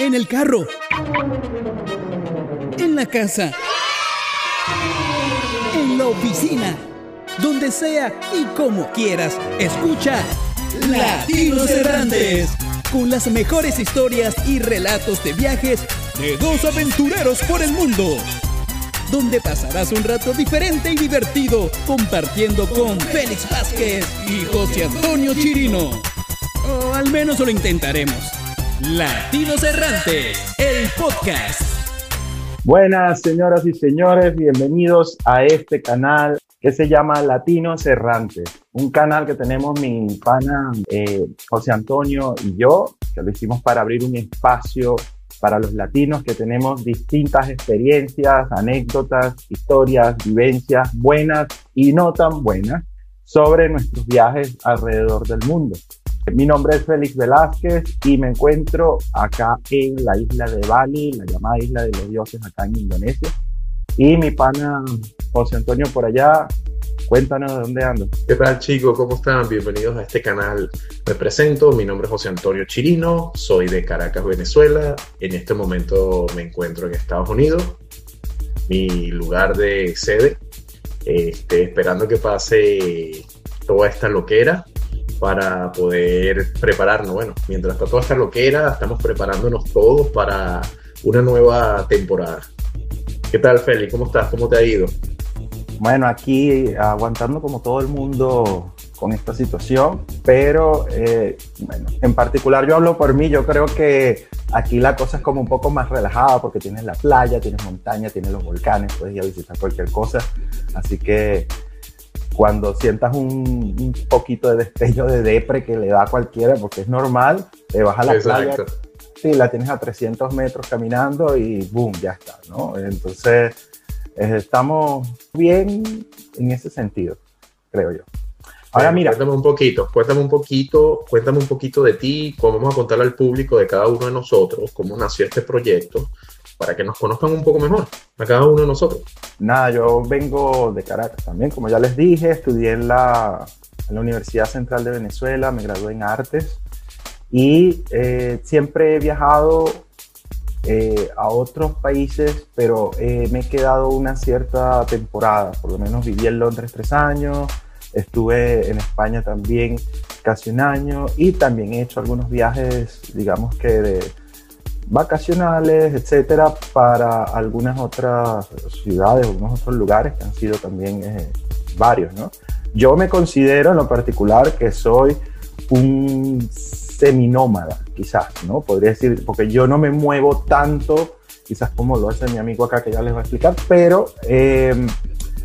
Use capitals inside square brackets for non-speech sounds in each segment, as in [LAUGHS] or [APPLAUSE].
en el carro, en la casa, en la oficina, donde sea y como quieras. Escucha Latinos Errantes, con las mejores historias y relatos de viajes de dos aventureros por el mundo. Donde pasarás un rato diferente y divertido compartiendo con Félix Vázquez y José Antonio Chirino. O al menos lo intentaremos. Latinos Errantes, el podcast. Buenas señoras y señores, bienvenidos a este canal que se llama Latinos Errantes, un canal que tenemos mi pana eh, José Antonio y yo, que lo hicimos para abrir un espacio para los latinos que tenemos distintas experiencias, anécdotas, historias, vivencias buenas y no tan buenas sobre nuestros viajes alrededor del mundo. Mi nombre es Félix Velázquez y me encuentro acá en la isla de Bali, la llamada isla de los dioses acá en Indonesia. Y mi pana José Antonio por allá, cuéntanos de dónde ando. ¿Qué tal chicos? ¿Cómo están? Bienvenidos a este canal. Me presento, mi nombre es José Antonio Chirino, soy de Caracas, Venezuela. En este momento me encuentro en Estados Unidos, mi lugar de sede, este, esperando que pase toda esta loquera para poder prepararnos. Bueno, mientras está toda esta loquera, estamos preparándonos todos para una nueva temporada. ¿Qué tal, Félix? ¿Cómo estás? ¿Cómo te ha ido? Bueno, aquí aguantando como todo el mundo con esta situación, pero eh, bueno, en particular yo hablo por mí, yo creo que aquí la cosa es como un poco más relajada porque tienes la playa, tienes montaña, tienes los volcanes, puedes ir a visitar cualquier cosa, así que cuando sientas un, un, poquito de destello de depre que le da a cualquiera, porque es normal, te vas a la Exacto. playa, sí, la tienes a 300 metros caminando y boom, ya está, ¿no? Entonces, eh, estamos bien en ese sentido, creo yo. Ahora mira. Cuéntame un poquito, cuéntame un poquito, cuéntame un poquito de ti, cómo vamos a contarle al público de cada uno de nosotros, cómo nació este proyecto, para que nos conozcan un poco mejor a cada uno de nosotros. Nada, yo vengo de Caracas también, como ya les dije, estudié en la, en la Universidad Central de Venezuela, me gradué en artes y eh, siempre he viajado eh, a otros países, pero eh, me he quedado una cierta temporada, por lo menos viví en Londres tres años, estuve en España también casi un año y también he hecho algunos viajes, digamos que de vacacionales, etcétera, para algunas otras ciudades, algunos otros lugares que han sido también eh, varios, ¿no? Yo me considero en lo particular que soy un seminómada, quizás, ¿no? Podría decir, porque yo no me muevo tanto, quizás como lo hace mi amigo acá, que ya les va a explicar, pero eh,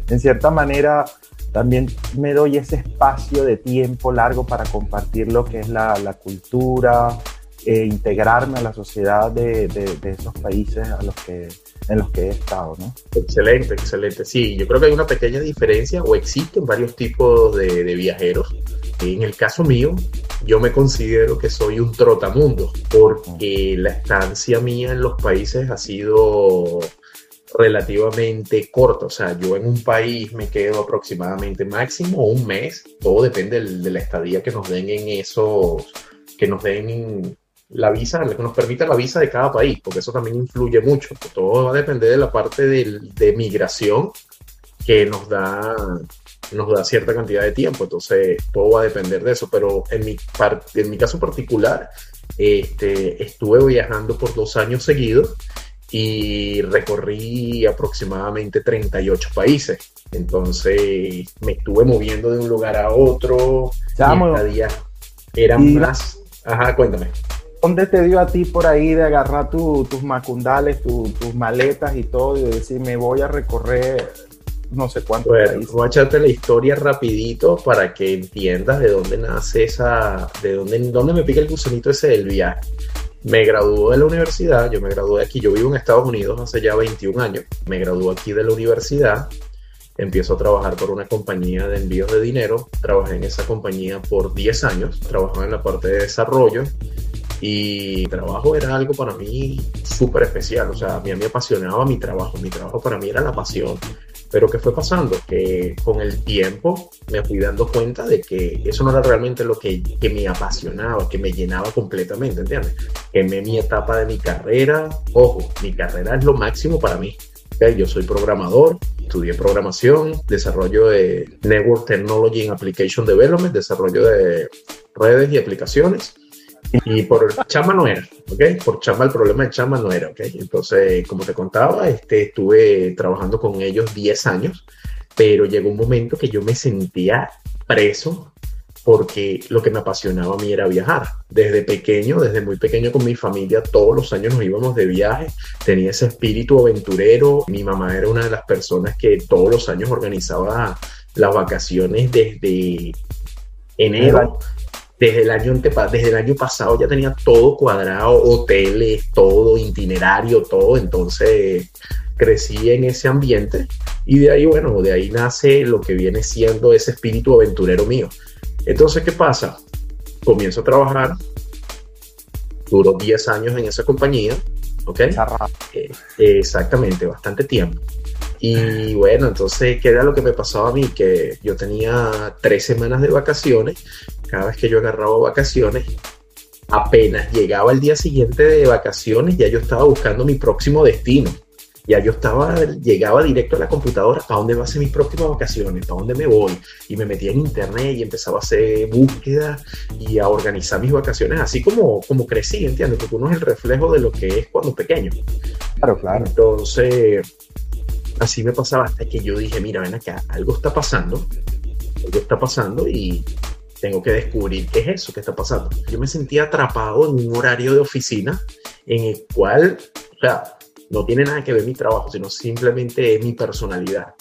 en cierta manera también me doy ese espacio de tiempo largo para compartir lo que es la cultura, eh, integrarme a la sociedad de, de, esos países a los que, en los que he estado. ¿no? Excelente, excelente. Sí, yo creo que hay una pequeña diferencia o existen varios tipos de, de viajeros. En el caso mío, yo me considero que soy un trotamundo porque la estancia mía en los países ha sido relativamente corta. O sea, yo en un país me quedo aproximadamente máximo un mes. Todo depende de la estadía que nos den en esos, que nos den la visa, que nos permita la visa de cada país, porque eso también influye mucho. Todo va a depender de la parte de, de migración que nos da, nos da cierta cantidad de tiempo. Entonces, todo va a depender de eso. Pero en mi, en mi caso particular, este, estuve viajando por dos años seguidos y recorrí aproximadamente 38 países. Entonces, me estuve moviendo de un lugar a otro. Cada día eran más. Ajá, cuéntame. ¿Dónde te dio a ti por ahí de agarrar tus macundales, tus maletas y todo y decir, me voy a recorrer no sé cuánto? Bueno, voy a echarte la historia rapidito para que entiendas de dónde nace esa, de dónde, dónde me pica el gusanito ese del viaje. Me graduó de la universidad, yo me gradué aquí, yo vivo en Estados Unidos hace ya 21 años, me gradué aquí de la universidad, empiezo a trabajar por una compañía de envíos de dinero, trabajé en esa compañía por 10 años, trabajaba en la parte de desarrollo, y trabajo era algo para mí súper especial, o sea, a mí me apasionaba mi trabajo, mi trabajo para mí era la pasión, Pero ¿qué fue pasando? Que con el tiempo me fui dando cuenta de que eso no era realmente lo que, que me apasionaba, que me llenaba completamente, ¿entiendes? Quemé mi etapa de mi carrera. Ojo, mi carrera es lo máximo para mí. Yo soy programador, estudié programación, desarrollo de Network Technology and Application Development, desarrollo de redes y aplicaciones. Y por chamba no era, ¿ok? Por chamba el problema de chamba no era, ¿ok? Entonces, como te contaba, este, estuve trabajando con ellos 10 años, pero llegó un momento que yo me sentía preso porque lo que me apasionaba a mí era viajar. Desde pequeño, desde muy pequeño con mi familia, todos los años nos íbamos de viaje, tenía ese espíritu aventurero. Mi mamá era una de las personas que todos los años organizaba las vacaciones desde enero desde el año desde el año pasado ya tenía todo cuadrado, hoteles, todo, itinerario, todo, entonces crecí en ese ambiente y de ahí, bueno, de ahí nace lo que viene siendo ese espíritu aventurero mío. Entonces, ¿qué pasa? Comienzo a trabajar, duró 10 años en esa compañía, ¿ok? Eh, exactamente, bastante tiempo. Y bueno, entonces, ¿qué era lo que me pasaba a mí? Que yo tenía tres semanas de vacaciones cada vez que yo agarraba vacaciones, apenas llegaba el día siguiente de vacaciones, ya yo estaba buscando mi próximo destino. Ya yo estaba, llegaba directo a la computadora, ¿para dónde va a ser mis próximas vacaciones? ¿Para dónde me voy? Y me metía en internet y empezaba a hacer búsquedas y a organizar mis vacaciones, así como, como crecí, ¿entiendes? Porque uno es el reflejo de lo que es cuando pequeño. Claro, claro. Entonces, así me pasaba hasta que yo dije, mira, ven acá, algo está pasando, algo está pasando y tengo que descubrir qué es eso que está pasando. Yo me sentía atrapado en un horario de oficina en el cual, o sea, no tiene nada que ver mi trabajo, sino simplemente es mi personalidad.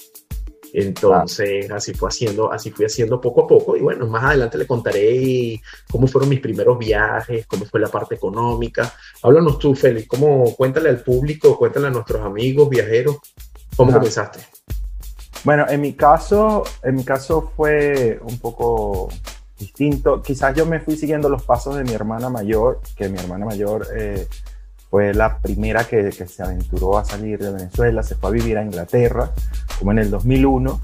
Entonces, así fue haciendo, así fui haciendo poco a poco. Y bueno, más adelante le contaré cómo fueron mis primeros viajes, cómo fue la parte económica. Háblanos tú, Félix, cómo, cuéntale al público, cuéntale a nuestros amigos, viajeros, cómo comenzaste. Bueno, en mi caso, en mi caso fue un poco distinto. Quizás yo me fui siguiendo los pasos de mi hermana mayor, que mi hermana mayor eh, fue la primera que, se aventuró a salir de Venezuela, se fue a vivir a Inglaterra, como en el 2001.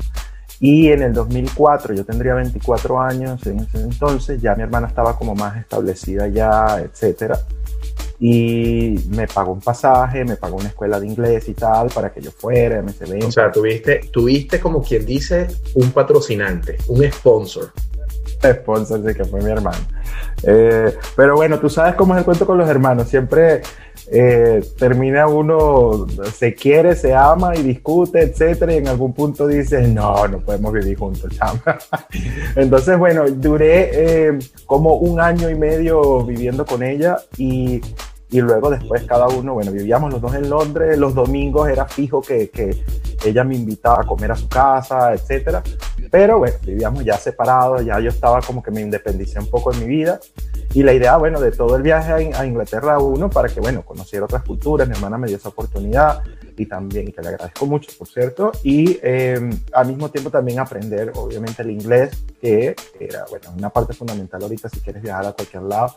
Y en el 2004, yo tendría 24 años en ese entonces, ya mi hermana estaba como más establecida ya, etcétera. Y me pagó un pasaje, me pagó una escuela de inglés y tal para que yo fuera, MSB. O sea, tuviste, tuviste como quien dice un patrocinante, un sponsor [LAUGHS] sponsor, sí, que fue mi hermano. Eh, pero bueno, tú sabes cómo es el cuento con los hermanos. Siempre eh, termina uno, se quiere, se ama y discute, etcétera, y en algún punto dices, no, no podemos vivir juntos, chama. [LAUGHS] Entonces, bueno, duré eh, como un año y medio viviendo con ella y y luego después cada uno, bueno, vivíamos los dos en Londres, los domingos era fijo que, que ella me invitaba a comer a su casa, etcétera, pero bueno, vivíamos ya separados, ya yo estaba como que me independicé un poco en mi vida. Y la idea, bueno, de todo el viaje a, Inglaterra uno para que, bueno, conociera otras culturas, mi hermana me dio esa oportunidad y también, y que le agradezco mucho, por cierto, y em, al mismo tiempo también aprender, obviamente, el inglés, que era, bueno, una parte fundamental ahorita si quieres viajar a cualquier lado,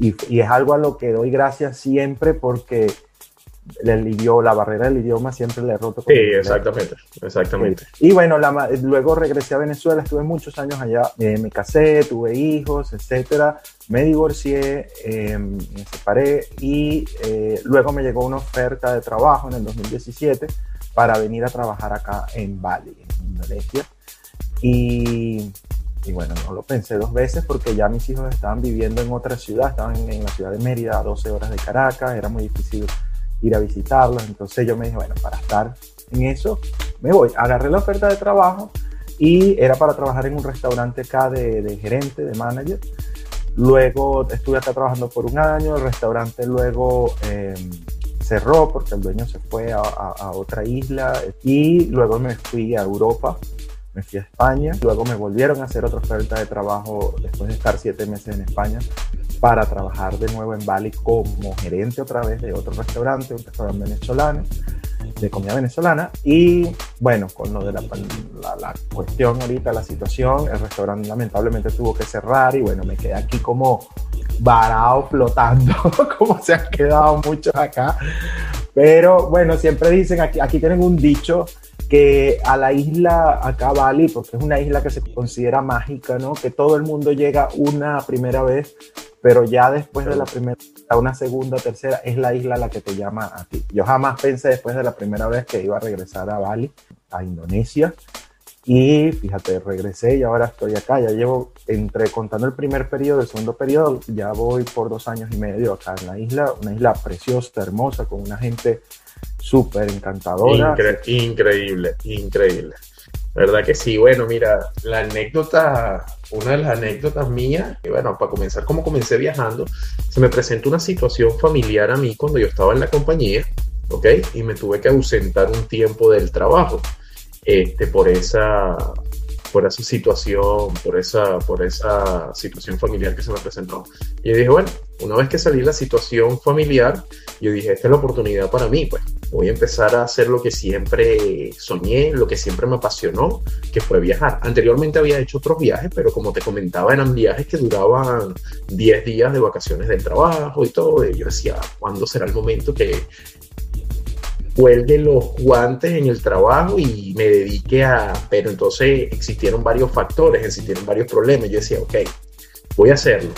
y, y es algo a lo que doy gracias siempre porque el idioma, la barrera del idioma siempre le he roto. sí, exactamente, exactamente. Y bueno, la, luego regresé a Venezuela, estuve muchos años allá, eh, me casé, tuve hijos, etcétera, me divorcié, em, me separé y eh, luego me llegó una oferta de trabajo en el 2017 para venir a trabajar acá en Bali, en Indonesia. Y, y, bueno, no lo pensé dos veces porque ya mis hijos estaban viviendo en otra ciudad, estaban en, en la ciudad de Mérida, a 12 horas de Caracas, era muy difícil ir a visitarlos. Entonces yo me dije, bueno, para estar en eso, me voy. Agarré la oferta de trabajo y era para trabajar en un restaurante acá de, gerente, de manager. Luego estuve acá trabajando por un año, el restaurante luego em, cerró porque el dueño se fue a, a, otra isla y luego me fui a Europa, me fui a España, luego me volvieron a hacer otra oferta de trabajo después de estar siete meses en España para trabajar de nuevo en Bali como gerente otra vez de otro restaurante, un restaurante venezolano, de comida venezolana. Y bueno, con lo de la, la, cuestión ahorita, la situación, el restaurante lamentablemente tuvo que cerrar y bueno, me quedé aquí como varado, flotando, [LAUGHS] como se han quedado muchos acá. Pero bueno, siempre dicen, aquí, aquí tienen un dicho que a la isla, acá Bali, porque es una isla que se considera mágica, ¿no? Que todo el mundo llega una primera vez, pero ya después de la primera, una segunda, tercera, es la isla la que te llama a ti. Yo jamás pensé después de la primera vez que iba a regresar a Bali, a Indonesia. Y fíjate, regresé y ahora estoy acá. Ya llevo, entre contando el primer periodo, el segundo periodo, ya voy por dos años y medio acá en la isla. Una isla preciosa, hermosa, con una gente súper encantadora. increíble, increíble. ¿Verdad que sí? Bueno, mira, la anécdota, una de las anécdotas mías, que bueno, para comenzar, como comencé viajando, se me presentó una situación familiar a mí cuando yo estaba en la compañía, ¿ok? Y me tuve que ausentar un tiempo del trabajo, este, por esa, por esa situación, por esa, por esa situación familiar que se me presentó. Y dije, bueno, una vez que salí la situación familiar, yo dije, esta es la oportunidad para mí, pues voy a empezar a hacer lo que siempre soñé, lo que siempre me apasionó, que fue viajar. Anteriormente había hecho otros viajes, pero como te comentaba, eran viajes que duraban 10 días de vacaciones del trabajo y todo. Y yo decía, ¿cuándo será el momento que cuelgue los guantes en el trabajo y me dedique a... Pero entonces existieron varios factores, existieron varios problemas. Yo decía, ok, voy a hacerlo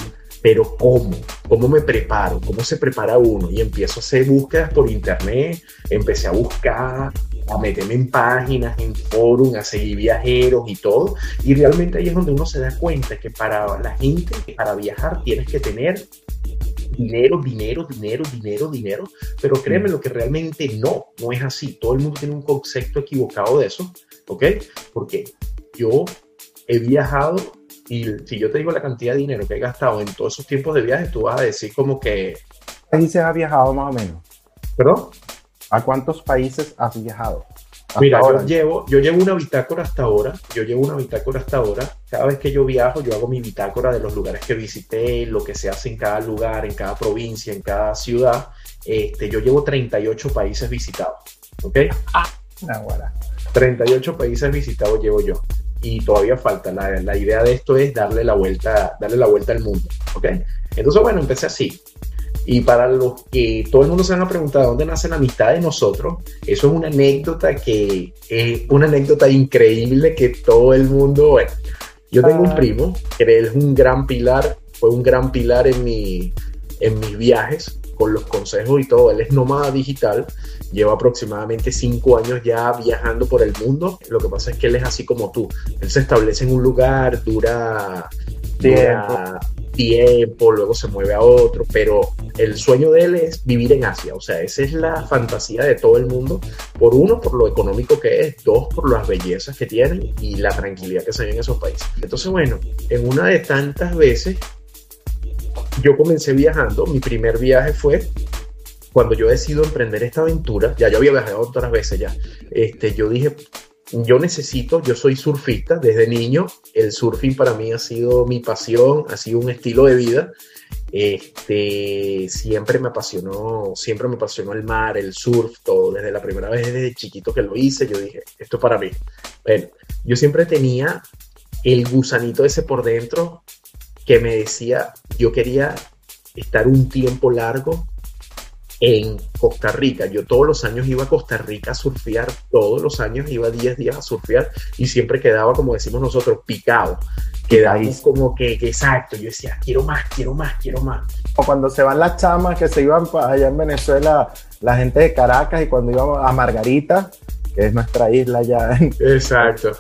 pero ¿cómo? ¿Cómo me preparo? ¿Cómo se prepara uno? Y empiezo a hacer búsquedas por internet, empecé a buscar, a meterme en páginas, en foros, a seguir viajeros y todo. Y realmente ahí es donde uno se da cuenta que para la gente, para viajar tienes que tener dinero, dinero, dinero, dinero, dinero, pero créeme lo que realmente no, no es así. Todo el mundo tiene un concepto equivocado de eso, ¿ok? Porque yo he viajado y si yo te digo la cantidad de dinero que he gastado en todos esos tiempos de viaje, tú vas a decir como que... ¿A países has viajado más o menos? ¿Perdón? ¿A cuántos países has viajado? Mira, yo llevo, yo llevo una bitácora hasta ahora, yo llevo una bitácora hasta ahora. Cada vez que yo viajo, yo hago mi bitácora de los lugares que visité, lo que se hace en cada lugar, en cada provincia, en cada ciudad. Este, yo llevo 38 países visitados, ¿ok? Ah, 38 países visitados llevo yo y todavía falta. La, la, idea de esto es darle la vuelta, darle la vuelta al mundo, ¿ok? Entonces, bueno, empecé así. Y para los que todo el mundo se van a preguntar dónde nace la amistad de nosotros, eso es una anécdota que es una anécdota increíble que todo el mundo, bueno, yo tengo un ah. primo que es un gran pilar, fue un gran pilar en, mi, en mis viajes, con los consejos y todo. Él es nómada digital, lleva aproximadamente cinco años ya viajando por el mundo. Lo que pasa es que él es así como tú. Él se establece en un lugar, dura tiempo, luego se mueve a otro, pero el sueño de él es vivir en Asia. O sea, esa es la fantasía de todo el mundo. Por uno, por lo económico que es, dos, por las bellezas que tienen y la tranquilidad que se ve en esos países. Entonces, bueno, en una de tantas veces yo comencé viajando, mi primer viaje fue cuando yo decido emprender esta aventura, ya yo había viajado otras veces ya, este, yo dije, yo necesito, yo soy surfista desde niño, el surfing para mí ha sido mi pasión, ha sido un estilo de vida, este, siempre me apasionó, siempre me apasionó el mar, el surf, todo, desde la primera vez, desde chiquito que lo hice, yo dije, esto es para mí. Bueno, yo siempre tenía el gusanito ese por dentro que me decía, yo quería estar un tiempo largo en Costa Rica. Yo todos los años iba a Costa Rica a surfear, todos los años iba 10 días a surfear y siempre quedaba, como decimos nosotros, picado. Quedáis como que, exacto, yo decía, quiero más, quiero más, quiero más. O cuando se van las chamas que se iban allá en Venezuela, la gente de Caracas y cuando íbamos a Margarita, que es nuestra isla ya. Exacto.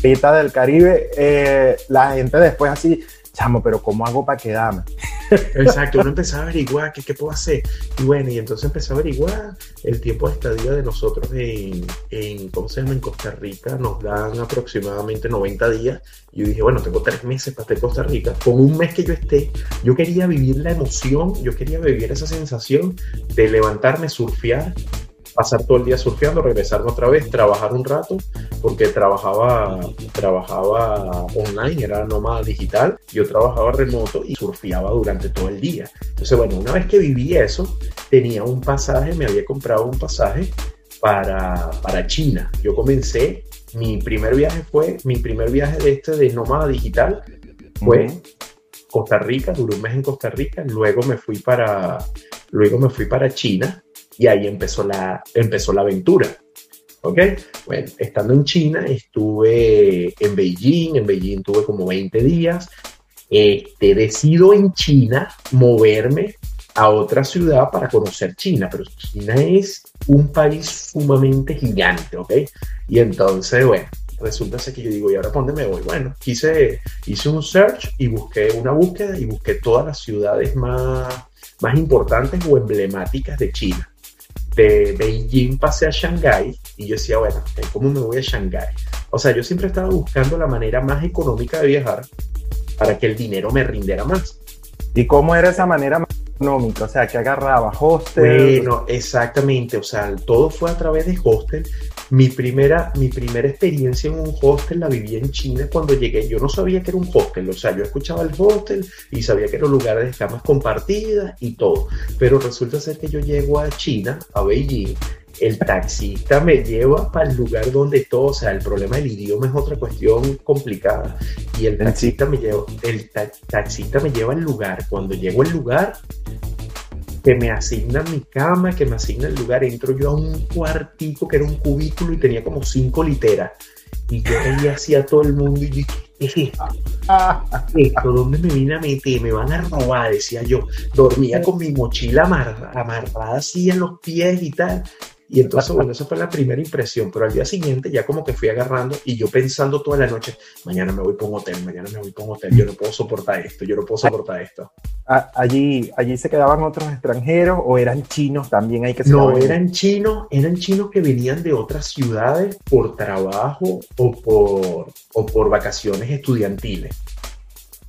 Pita del Caribe, eh, la gente después así, chamo, pero ¿cómo hago para quedarme? [LAUGHS] Exacto, uno empezaba a averiguar qué, qué puedo hacer. Y bueno, y entonces empecé a averiguar el tiempo de estadía de nosotros en, en, ¿cómo se llama? En Costa Rica. Nos dan aproximadamente 90 días. Y yo dije, bueno, tengo tres meses para estar en Costa Rica. Con un mes que yo esté, yo quería vivir la emoción, yo quería vivir esa sensación de levantarme, surfear pasar todo el día surfeando, regresarme otra vez, trabajar un rato, porque trabajaba, trabajaba online, era nómada digital, yo trabajaba remoto y surfeaba durante todo el día. Entonces, bueno, una vez que viví eso, tenía un pasaje, me había comprado un pasaje para, para China. Yo comencé, mi primer viaje fue, mi primer viaje de este de nómada digital fue Costa Rica, duré un mes en Costa Rica, luego me fui para, luego me fui para China y ahí empezó la, empezó la aventura. ¿Ok? Bueno, estando en China, estuve en Beijing, en Beijing tuve como 20 días. Este, decido en China moverme a otra ciudad para conocer China, pero China es un país sumamente gigante, ¿ok? Y entonces, bueno, resulta que yo digo, ¿y ahora dónde me voy? Bueno, quise, hice un search y busqué una búsqueda y busqué todas las ciudades más, más importantes o emblemáticas de China. De Beijing pasé a Shanghái y yo decía, bueno, ¿cómo me voy a Shanghái? O sea, yo siempre estaba buscando la manera más económica de viajar para que el dinero me rindiera más. ¿Y cómo era esa manera más económica? O sea, que agarraba hostel. Bueno, exactamente. O sea, todo fue a través de hostel. Mi primera, mi primera experiencia en un hostel la viví en China cuando llegué. Yo no sabía que era un hostel. O sea, yo escuchaba el hostel y sabía que eran lugares de camas compartidas y todo. Pero resulta ser que yo llego a China, a Beijing, el taxista me lleva para el lugar donde todo, o sea, el problema del idioma es otra cuestión complicada. Y el taxista me lleva, el taxista me lleva al lugar. Cuando llego al lugar, que me asignan mi cama, que me asigna el lugar, entro yo a un cuartico que era un cubículo y tenía como cinco literas. Y yo veía así a todo el mundo y dije, ¿qué es esto? [LAUGHS] esto? ¿Dónde me vine a meter? Me van a robar, decía yo. Dormía con mi mochila amarrada así en los pies y tal. Y entonces, bueno, esa fue la primera impresión, pero al día siguiente ya como que fui agarrando y yo pensando toda la noche, mañana me voy para un hotel, mañana me voy para un hotel, yo no puedo soportar esto, yo no puedo soportar esto. Allí, allí se quedaban otros extranjeros o eran chinos también hay que No, eran chinos, eran chinos que venían de otras ciudades por trabajo o por, o por vacaciones estudiantiles.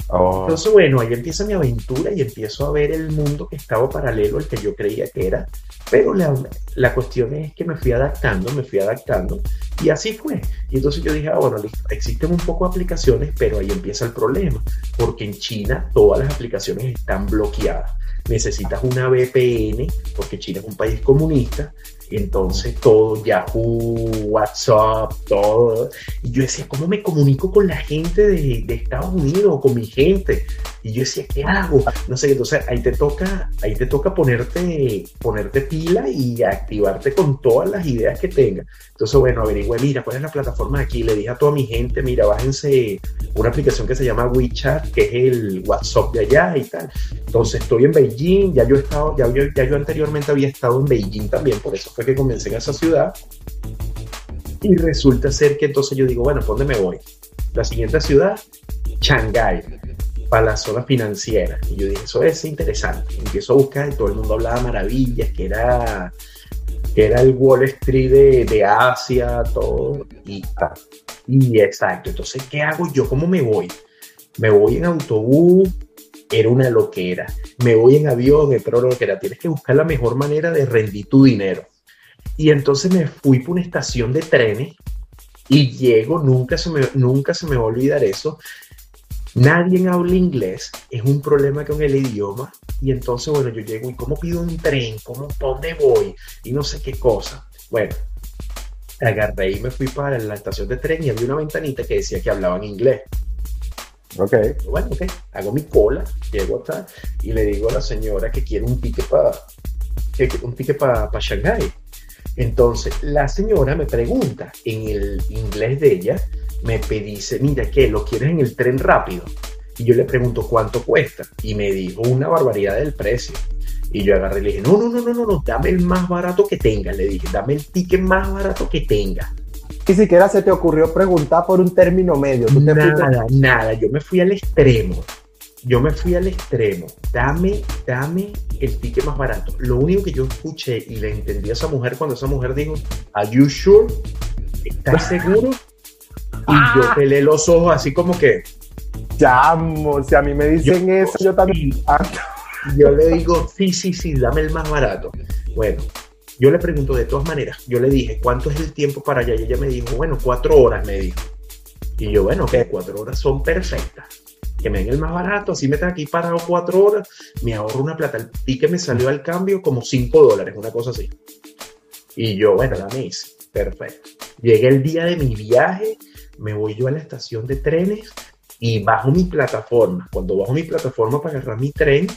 Oh. Entonces, bueno, ahí empieza mi aventura y empiezo a ver el mundo que estaba paralelo al que yo creía que era. Pero la, la cuestión es que me fui adaptando, me fui adaptando y así fue. Y entonces yo dije, ah, bueno, existen un poco de aplicaciones, pero ahí empieza el problema, porque en China todas las aplicaciones están bloqueadas. Necesitas una VPN, porque China es un país comunista, entonces todo, Yahoo, WhatsApp, todo. Y yo decía, ¿cómo me comunico con la gente de, de Estados Unidos, con mi gente? Y yo decía, ¿qué hago? No sé, entonces ahí te toca, ahí te toca ponerte, ponerte pila y activarte con todas las ideas que tengas. Entonces, bueno, averigüe, mira, ¿cuál es la plataforma de aquí? Le dije a toda mi gente, mira, bájense una aplicación que se llama WeChat, que es el WhatsApp de allá y tal. Entonces, estoy en Beijing, ya yo he estado, ya yo, ya yo anteriormente había estado en Beijing también, por eso fue que comencé en esa ciudad. Y resulta ser que entonces yo digo, bueno, ¿por dónde me voy? La siguiente ciudad, Shanghái, para la zona financiera. Y yo dije, eso es interesante. Empiezo a buscar y todo el mundo hablaba maravillas, que era, que era el Wall Street de, de Asia, todo. Y, y exacto. Entonces, ¿qué hago yo? ¿Cómo me voy? Me voy en autobús, era una loquera. Me voy en avión, era una loquera. Tienes que buscar la mejor manera de rendir tu dinero. Y entonces me fui por una estación de trenes y llego, nunca se me, nunca se me va a olvidar eso. Nadie habla inglés, es un problema con el idioma. Y entonces, bueno, yo llego y cómo pido un tren, cómo, dónde voy y no sé qué cosa. Bueno, agarré y me fui para la estación de tren y había una ventanita que decía que hablaban inglés. Ok. Bueno, ok, hago mi cola, llego hasta y le digo a la señora que quiere un ticket para un ticket para Shanghai. Entonces, la señora me pregunta en el inglés de ella, me dice, mira, ¿qué? ¿Lo quieres en el tren rápido? Y yo le pregunto cuánto cuesta. Y me dijo una barbaridad del precio. Y yo agarré y le dije, no, no, no, no, no, no, dame el más barato que tenga. Le dije, dame el ticket más barato que tenga. Ni siquiera se te ocurrió preguntar por un término medio. nada, nada, yo me fui al extremo yo me fui al extremo. Dame, dame el ticket más barato. Lo único que yo escuché y le entendí a esa mujer cuando esa mujer dijo, ¿Are you sure? ¿Estás [LAUGHS] seguro? Y yo ah. pelé los ojos así como que. Chamo, si a mí me dicen eso, yo también. yo le digo, sí, sí, sí, dame el más barato. Bueno, yo le pregunto de todas maneras, yo le dije, ¿cuánto es el tiempo para allá? Y ella me dijo, bueno, cuatro horas, me dijo. Y yo, bueno, que cuatro horas son perfectas que me den el más barato, así me tengo aquí parado cuatro horas, me ahorro una plata. El pique me salió al cambio como cinco dólares, una cosa así. Y yo, bueno, la hice, perfecto. Llegué el día de mi viaje, me voy yo a la estación de trenes y bajo mi plataforma. Cuando bajo mi plataforma para agarrar mi tren,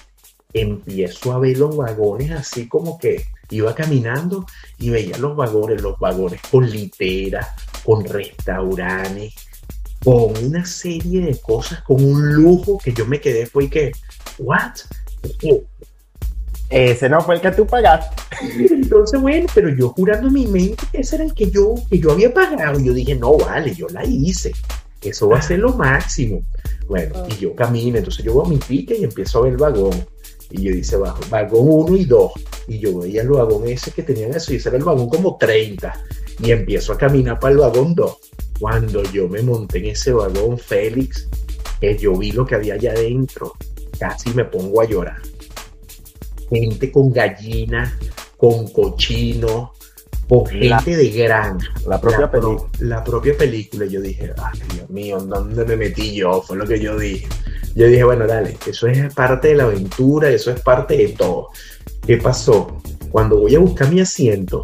empiezo a ver los vagones así como que iba caminando y veía los vagones, los vagones con literas, con restaurantes, con una serie de cosas, con un lujo que yo me quedé fue que, ¿what? Ese no fue el que tú pagaste. Entonces, bueno, pero yo jurando en mi mente que ese era el que yo, que yo había pagado. Yo dije, no, vale, yo la hice. Eso va a ser lo máximo. Bueno, y yo camino, entonces yo voy a mi pique y empiezo a ver el vagón. Y yo dice, bajo, vagón 1 y 2. Y yo veía el vagón ese que tenían eso, y ese era el vagón como 30. Y empiezo a caminar para el vagón 2. Cuando yo me monté en ese vagón, Félix, que yo vi lo que había allá adentro, casi me pongo a llorar. Gente con gallinas, con cochino, con gente de gran. La propia película. La propia película. Y yo dije, ay, Dios mío, ¿dónde me metí yo? Fue lo que yo dije. Yo dije, bueno, dale, eso es parte de la aventura, eso es parte de todo. ¿Qué pasó? Cuando voy a buscar mi asiento,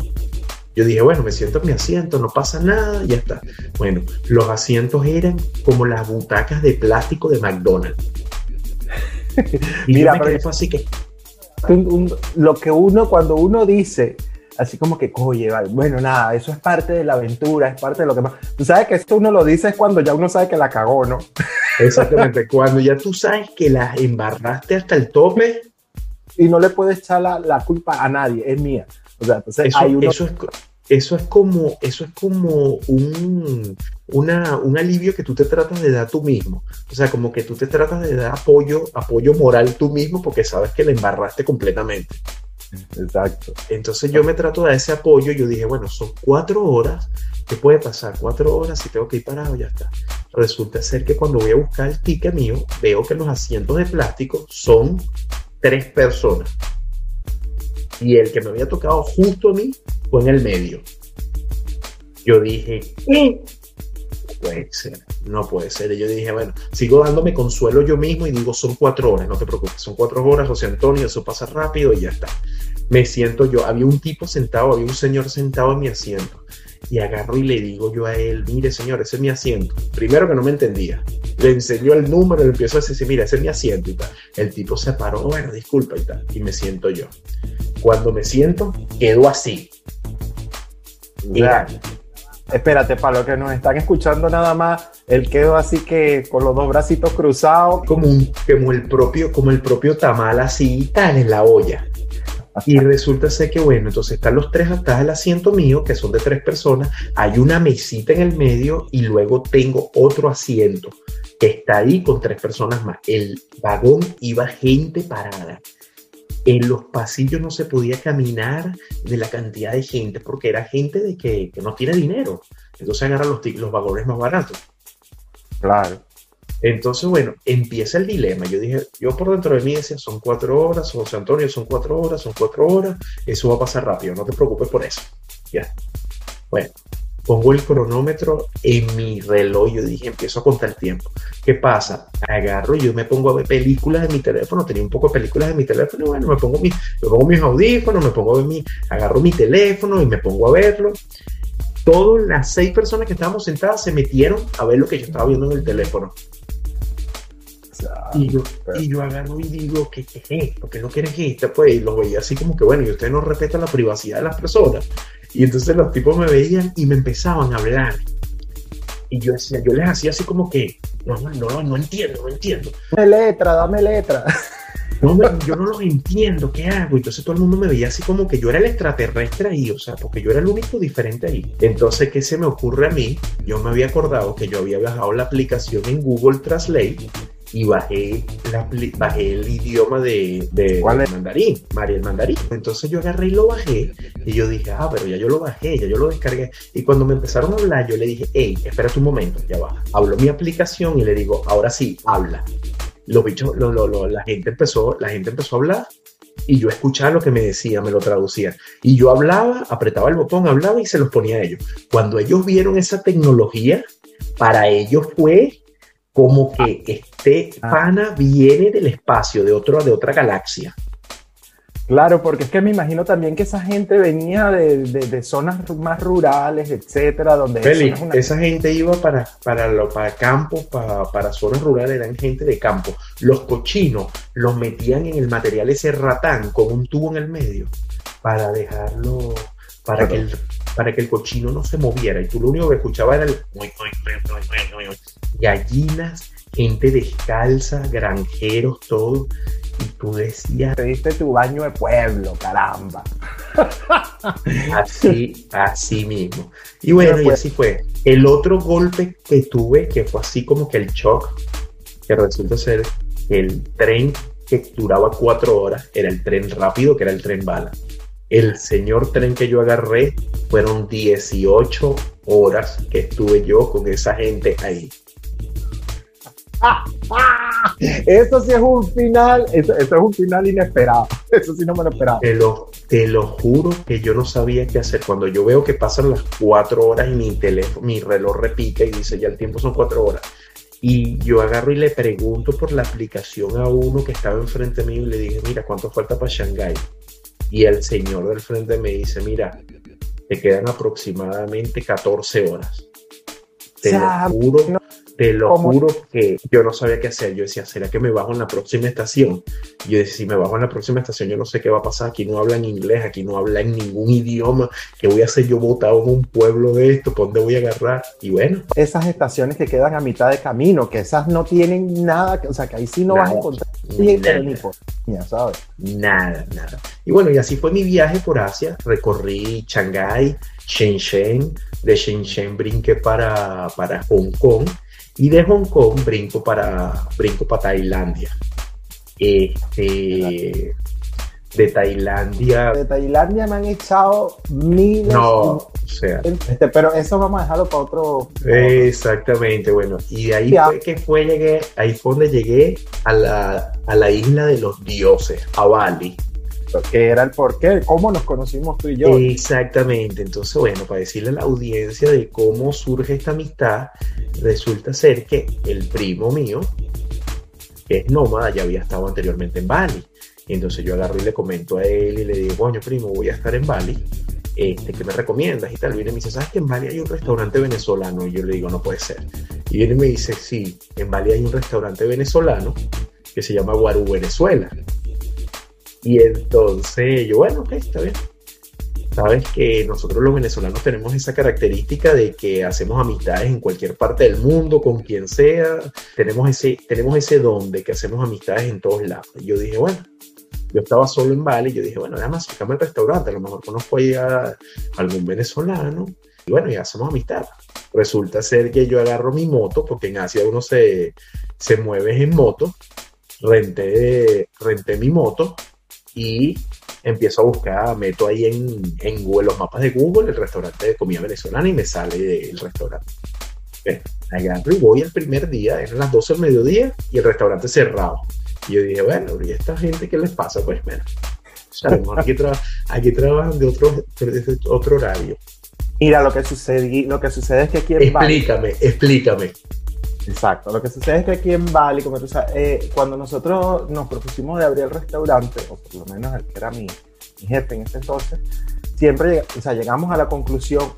yo dije, bueno, me siento en mi asiento, no pasa nada, ya está. Bueno, los asientos eran como las butacas de plástico de McDonald's. [LAUGHS] Y Mira, yo me quedé así que... lo que uno, cuando uno dice, así como que, oye, bueno, nada, eso es parte de la aventura, es parte de lo que más... Tú sabes que esto uno lo dice es cuando ya uno sabe que la cagó, ¿no? [LAUGHS] Exactamente, cuando ya tú sabes que la embarraste hasta el tope. Y no le puedes echar la, la culpa a nadie, es mía. O sea, entonces eso, hay uno... eso, es, eso es como, eso es como un, una, un alivio que tú te tratas de dar tú mismo. O sea, como que tú te tratas de dar apoyo, apoyo moral tú mismo porque sabes que la embarraste completamente. Exacto. Entonces yo me trato de ese apoyo. Yo dije, bueno, son cuatro horas. ¿Qué puede pasar? Cuatro horas, si tengo que ir parado, ya está. Resulta ser que cuando voy a buscar el ticket mío, veo que los asientos de plástico son tres personas. Y el que me había tocado justo a mí fue en el medio. Yo dije. No puede ser, no puede ser. Y yo dije, bueno, sigo dándome consuelo yo mismo y digo, son cuatro horas, no te preocupes, son cuatro horas, José Antonio, eso pasa rápido y ya está. Me siento yo, había un tipo sentado, había un señor sentado en mi asiento y agarro y le digo yo a él, mire señor, ese es mi asiento. Primero que no me entendía. Le enseñó el número, le empiezo a decir, mira, ese es mi asiento y tal. El tipo se paró, bueno, disculpa y tal. Y me siento yo. Cuando me siento, quedo así. Ya. Espérate, para los que nos están escuchando nada más, él quedó así que con los dos bracitos cruzados. Como, un, como, el propio, como el propio tamal así, tal en la olla. Y resulta ser que, bueno, entonces están los tres atrás del asiento mío, que son de tres personas, hay una mesita en el medio y luego tengo otro asiento que está ahí con tres personas más. El vagón iba gente parada. En los pasillos no se podía caminar de la cantidad de gente, porque era gente de que, que no tiene dinero. Entonces agarran los, los vagones más baratos. Claro. Entonces, bueno, empieza el dilema. Yo dije, yo por dentro de mí decía, son cuatro horas, José Antonio, son cuatro horas, son cuatro horas, eso va a pasar rápido, no te preocupes por eso. Ya. Bueno, pongo el cronómetro en mi reloj, yo dije, empiezo a contar el tiempo. ¿Qué pasa? Agarro, yo me pongo a ver películas en mi teléfono, tenía un poco de películas en mi teléfono, bueno, me pongo, mi, me pongo mis audífonos, me pongo a ver mi, agarro mi teléfono y me pongo a verlo. Todas las seis personas que estábamos sentadas se metieron a ver lo que yo estaba viendo en el teléfono. Y yo, y yo agarro y digo, ¿qué, qué es esto? ¿Qué es lo que esto? Pues, y lo veía así como que, bueno, y ustedes no respetan la privacidad de las personas. Y entonces los tipos me veían y me empezaban a hablar. Y yo decía, yo les hacía así como que, no, no, no, no entiendo, no entiendo. Dame letra, dame letra. No, yo no lo entiendo, ¿qué hago? Entonces todo el mundo me veía así como que yo era el extraterrestre ahí, o sea, porque yo era el único diferente ahí. Entonces, ¿qué se me ocurre a mí? Yo me había acordado que yo había bajado la aplicación en Google Translate y bajé, la, bajé el idioma de, de, mandarín, María el mandarín. Entonces yo agarré y lo bajé y yo dije, ah, pero ya yo lo bajé, ya yo lo descargué. Y cuando me empezaron a hablar, yo le dije, hey, espérate un momento, ya va. Hablo mi aplicación y le digo, ahora sí, habla. Los bichos, lo, lo, la, gente empezó, la gente empezó a hablar y yo escuchaba lo que me decía, me lo traducía. Y yo hablaba, apretaba el botón, hablaba y se los ponía a ellos. Cuando ellos vieron esa tecnología, para ellos fue como que este ah. pana viene del espacio, de, otro, de otra galaxia. Claro, porque es que me imagino también que esa gente venía de, zonas más rurales, etcétera, donde... esa gente iba para, para, lo, para campo, para, para, zonas rurales, eran gente de campo. Los cochinos los metían en el material ese ratán con un tubo en el medio para dejarlo, para, que, el, para que el cochino no se moviera. Y tú lo único que escuchabas era el... Gallinas, gente descalza, granjeros, todo y tú decías... Te diste tu baño de pueblo, caramba. [LAUGHS] Así, así mismo. Y bueno, y así fue. El otro golpe que tuve, que fue así como que el shock, que resulta ser el tren que duraba cuatro horas, era el tren rápido, que era el tren bala. El señor tren que yo agarré fueron 18 horas que estuve yo con esa gente ahí. [LAUGHS] Eso sí es un final, eso, es un final inesperado. [LAUGHS] Eso sí no me lo esperaba. Te lo, te lo juro que yo no sabía qué hacer. Cuando yo veo que pasan las cuatro horas y mi teléfono, mi reloj repica y dice ya el tiempo son cuatro horas. Y yo agarro y le pregunto por la aplicación a uno que estaba enfrente mío y le dije, mira, ¿cuánto falta para Shanghái? Y el señor del frente me dice, mira, te quedan aproximadamente 14 horas. Te lo juro. Te lo juro que yo no sabía qué hacer. Yo decía, ¿será que me bajo en la próxima estación? Yo decía, si me bajo en la próxima estación, yo no sé qué va a pasar. Aquí no hablan inglés, aquí no hablan ningún idioma. ¿Qué voy a hacer yo botado en un pueblo de esto? ¿Por dónde voy a agarrar? Y bueno. Esas estaciones que quedan a mitad de camino, que esas no tienen nada, o sea, que ahí sí no vas a encontrar nada, ¿sabes? Nada, nada. Y bueno, y así fue mi viaje por Asia. Recorrí Shanghái, Shenzhen. De Shenzhen brinqué para, para Hong Kong y de Hong Kong brinco para, brinco para Tailandia. Este, de Tailandia. De Tailandia me han echado miles. No, o sea. Este, pero eso vamos a dejarlo para otro. Exactamente, bueno. Y de ahí fue que fue, llegué, ahí fue donde llegué a la, a la isla de los dioses, a Bali que era el porqué, cómo nos conocimos tú y yo. Exactamente, entonces bueno, para decirle a la audiencia de cómo surge esta amistad, resulta ser que el primo mío, que es nómada, ya había estado anteriormente en Bali. Y entonces yo agarro y le comento a él y le digo, coño primo, voy a estar en Bali, este, ¿qué me recomiendas? Y tal, viene y me dice, ¿sabes que en Bali hay un restaurante venezolano? Y yo le digo, no puede ser. Y viene y me dice, sí, en Bali hay un restaurante venezolano que se llama Guarú Venezuela. Y entonces yo, bueno, ok, está bien. Sabes que nosotros los venezolanos tenemos esa característica de que hacemos amistades en cualquier parte del mundo, con quien sea. Tenemos ese, tenemos ese don de que hacemos amistades en todos lados. Y yo dije, bueno, yo estaba solo en Bali yo dije, bueno, además, sacame el restaurante, a lo mejor conozco ahí a algún venezolano. Y bueno, ya hacemos amistad. Resulta ser que yo agarro mi moto, porque en Asia uno se, se mueve en moto. Renté, renté mi moto y empiezo a buscar, meto ahí en, en Google, los mapas de Google, el restaurante de comida venezolana y me sale el restaurante. Bueno, y voy el primer día, eran las 12 del mediodía y el restaurante cerrado. Y yo dije, bueno, ¿y esta gente qué les pasa? Pues, bueno, aquí, aquí trabajan de otro, de otro horario. Mira, lo que sucede, lo que sucede es que aquí en Explícame, explícame. Exacto, lo que sucede es que aquí en Bali, como tú sabes, eh, cuando nosotros nos propusimos de abrir el restaurante, o por lo menos el que era mi, jefe en ese entonces, siempre o sea, llegamos a la conclusión,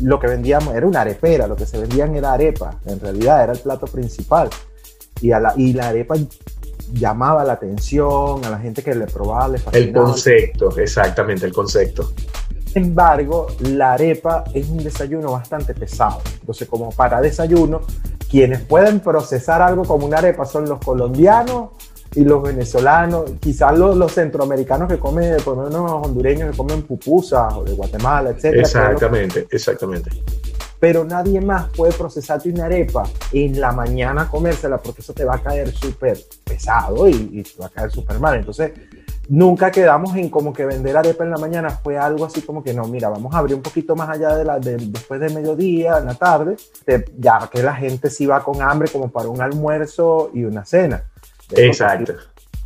lo que vendíamos era una arepera, lo que se vendían era arepa, en realidad era el plato principal. Y, a la, y la arepa llamaba la atención a la gente que le probaba, le fascinaba. El concepto, exactamente, el concepto. Sin embargo, la arepa es un desayuno bastante pesado. Entonces, como para desayuno, quienes pueden procesar algo como una arepa son los colombianos y los venezolanos, quizás los, centroamericanos que comen, por lo menos los hondureños que comen pupusas o de Guatemala, etc. Exactamente, exactamente. Pero nadie más puede procesarte una arepa en la mañana comérsela porque eso te va a caer súper pesado y, y, te va a caer súper mal. Entonces, nunca quedamos en como que vender arepa en la mañana, fue algo así como que no, mira, vamos a abrir un poquito más allá de la, después de mediodía, en la tarde, ya que la gente sí va con hambre como para un almuerzo y una cena. Exacto.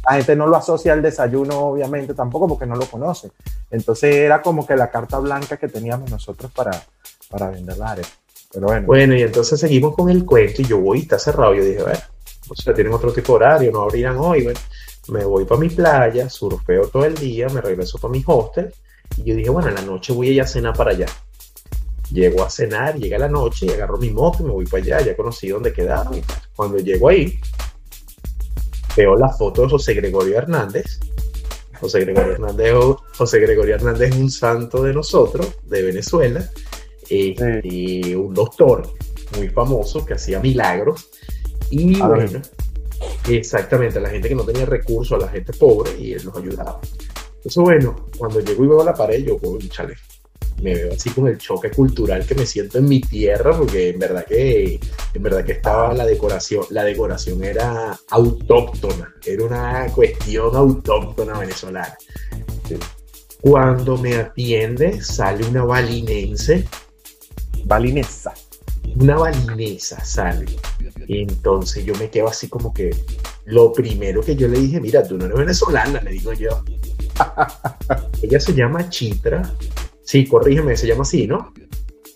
La gente no lo asocia al desayuno, obviamente, tampoco porque no lo conoce. Entonces era como que la carta blanca que teníamos nosotros para, para vender la arepa. Pero bueno. Bueno, y entonces seguimos con el cuento y yo voy, está cerrado. Yo dije, bueno, o sea, tienen otro tipo de horario, no abrirán hoy. Bueno me voy para mi playa, surfeo todo el día, me regreso para mi hostel y yo dije, bueno, en la noche voy a ir a cenar para allá. Llego a cenar, llega la noche y agarro mi moto y me voy para allá, ya conocí dónde quedaba. Cuando llego ahí, veo la foto de José Gregorio Hernández. José Gregorio Hernández, José Gregorio Hernández es un santo de nosotros, de Venezuela, y un doctor muy famoso que hacía milagros. Y bueno, exactamente, a la gente que no tenía recursos, a la gente pobre, y él los ayudaba. Entonces, bueno, cuando llego y veo la pared, yo, chale, me veo así con el choque cultural que me siento en mi tierra, porque en verdad que, en verdad que estaba la decoración, la decoración era autóctona, era una cuestión autóctona venezolana. Cuando me atiende, sale una balinense. Balinesa. Una balinesa sale. Y entonces yo me quedo así como que lo primero que yo le dije, mira, tú no eres venezolana, le digo yo. [LAUGHS] Ella se llama Chitra. Sí, corrígeme, se llama así, ¿no?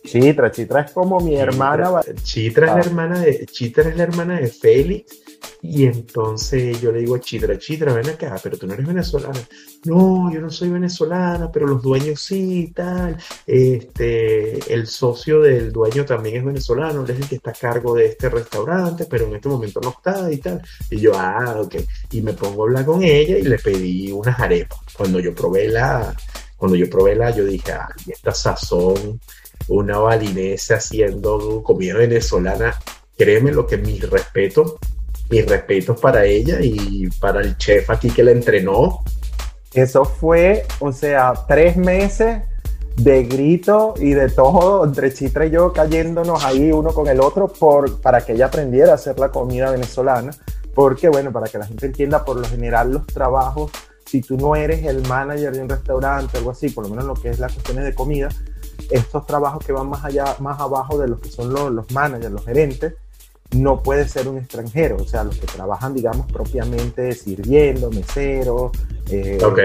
Chitra, Chitra es como mi hermana. Chitra, es la ah. hermana de Chitra es la hermana de Félix y entonces yo le digo a Chitra, Chitra, ven acá, pero tú no eres venezolana. No, yo no soy venezolana, pero los dueños sí, tal. Este, el socio del dueño también es venezolano, él es el que está a cargo de este restaurante, pero en este momento no está y tal. Y yo, ah, ok. Y me pongo a hablar con ella y le pedí unas arepas. Cuando yo probé la, cuando yo probé la, yo dije, ah, esta sazón, una balinesa haciendo comida venezolana, créeme lo que mi respeto mis respetos para ella y para el chef aquí que la entrenó. Eso fue, o sea, tres meses de grito y de todo entre Chitra y yo cayéndonos ahí uno con el otro por, para que ella aprendiera a hacer la comida venezolana. Porque, bueno, para que la gente entienda, por lo general los trabajos, si tú no eres el manager de un restaurante o algo así, por lo menos lo que es las cuestiones de comida, estos trabajos que van más allá, más abajo de los que son los, los managers, los gerentes, no puede ser un extranjero, o sea, los que trabajan, digamos, propiamente sirviendo, meseros. Eh, ok,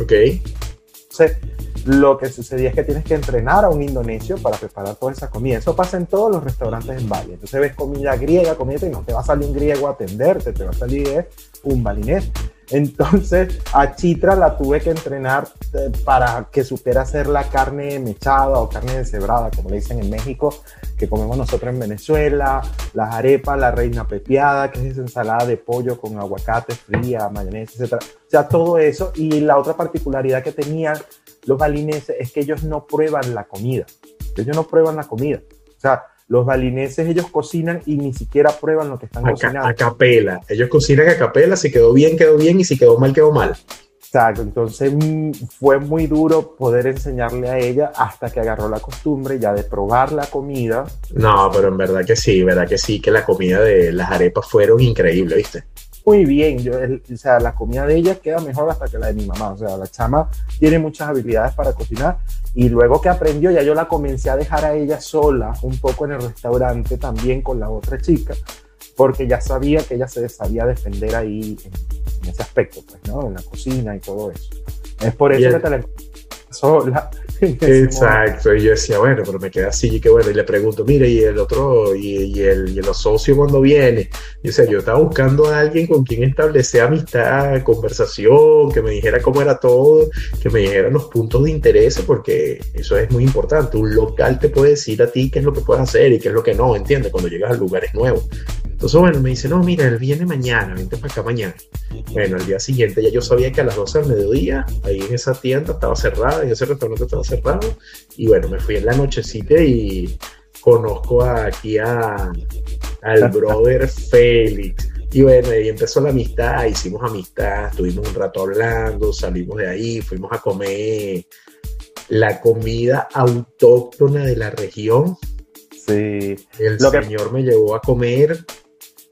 ok. Entonces, lo que sucedía es que tienes que entrenar a un indonesio para preparar toda esa comida. Eso pasa en todos los restaurantes en Bali. Entonces ves comida griega, comida y no te va a salir un griego a atenderte, te va a salir un balinés. Entonces a Chitra la tuve que entrenar eh, para que supiera hacer la carne mechada o carne deshebrada, como le dicen en México, que comemos nosotros en Venezuela, las arepas, la reina pepiada, que es esa ensalada de pollo con aguacate fría, mayonesa, etc. O sea, todo eso. Y la otra particularidad que tenían los balineses es que ellos no prueban la comida. Ellos no prueban la comida. O sea, los balineses ellos cocinan y ni siquiera prueban lo que están cocinando. A capela. Ellos cocinan a capela. Si quedó bien, quedó bien. Y si quedó mal, quedó mal. Exacto, entonces mm, fue muy duro poder enseñarle a ella hasta que agarró la costumbre ya de probar la comida. No, pero en verdad que sí, verdad que sí, que la comida de las arepas fueron increíbles, ¿viste? Muy bien, yo, o sea, la comida de ella queda mejor hasta que la de mi mamá, o sea, la chama tiene muchas habilidades para cocinar y luego que aprendió ya yo la comencé a dejar a ella sola un poco en el restaurante también con la otra chica, porque ya sabía que ella se sabía defender ahí en ese aspecto, pues, ¿no? En la cocina y todo eso. Es por eso que te la sola. [LAUGHS] Exacto, y yo decía, bueno, pero me queda así, que bueno, y le pregunto, mire, y el otro, y, el, y el socio cuando viene, y o yo estaba buscando a alguien con quien establecer amistad, conversación, que me dijera cómo era todo, que me dijera los puntos de interés, porque eso es muy importante, un local te puede decir a ti qué es lo que puedes hacer y qué es lo que no, ¿entiendes? Cuando llegas a lugares nuevos. Entonces, bueno, me dice, no, mira, él viene mañana, vente para acá mañana. Bueno, al día siguiente ya yo sabía que a las 12 del mediodía, ahí en esa tienda estaba cerrada, en ese restaurante estaba cerrado. Y bueno, me fui en la nochecita y conozco aquí a, al [LAUGHS] brother Félix. Y bueno, ahí empezó la amistad, hicimos amistad, estuvimos un rato hablando, salimos de ahí, fuimos a comer la comida autóctona de la región. Sí. El señor me llevó a comer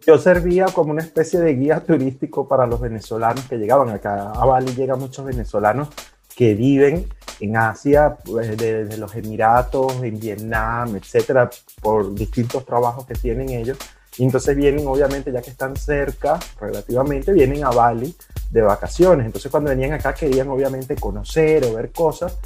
yo servía como una especie de guía turístico para los venezolanos que llegaban acá. A Bali llegan muchos venezolanos que viven en Asia, pues, desde los Emiratos, en Vietnam, etcétera, por distintos trabajos que tienen ellos. Y entonces vienen, obviamente, ya que están cerca, relativamente, vienen a Bali de vacaciones. Entonces, cuando venían acá, querían, obviamente, conocer o ver cosas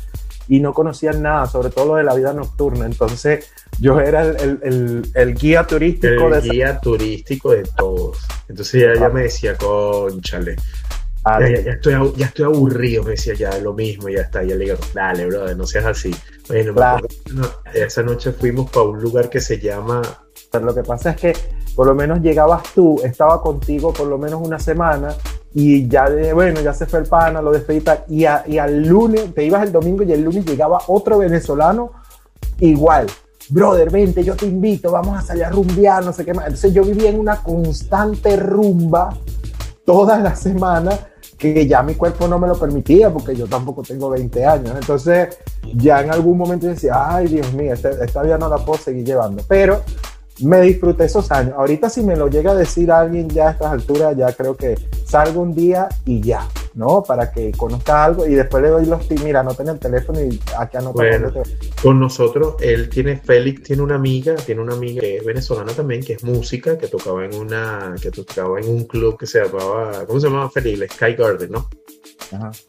y no conocían nada, sobre todo lo de la vida nocturna. Entonces, yo era el, el, el, guía turístico el de guía turístico de todos. Entonces ella, me decía, conchale, Ah, ya, ya, estoy, ya estoy aburrido, me decía, ya lo mismo, ya está. Ya le digo, dale, brother, no seas así. Bueno, esa noche fuimos para un lugar que se llama. Pero lo que pasa es que por lo menos llegabas tú, estaba contigo por lo menos una semana y ya, de, bueno, ya se fue el pana, lo despedí y, y al lunes, te ibas el domingo y el lunes llegaba otro venezolano igual. Brother, vente, yo te invito, vamos a salir a rumbear, no sé qué más. Entonces yo vivía en una constante rumba todas las semanas que ya mi cuerpo no me lo permitía porque yo tampoco tengo 20 años. Entonces ya en algún momento decía, ay Dios mío, esta, esta vida no la puedo seguir llevando. Pero me disfruté esos años. Ahorita si me lo llega a decir alguien ya a estas alturas, ya creo que salgo un día y ya, ¿no? Para que conozca algo y después le doy los tips, mira, no tengo el teléfono y aquí anota. Bueno, con nosotros, él tiene, Félix tiene una amiga, tiene una amiga que es venezolana también, que es música, que tocaba en una, que tocaba en un club que se llamaba, ¿cómo se llamaba Félix? Sky Garden, ¿no?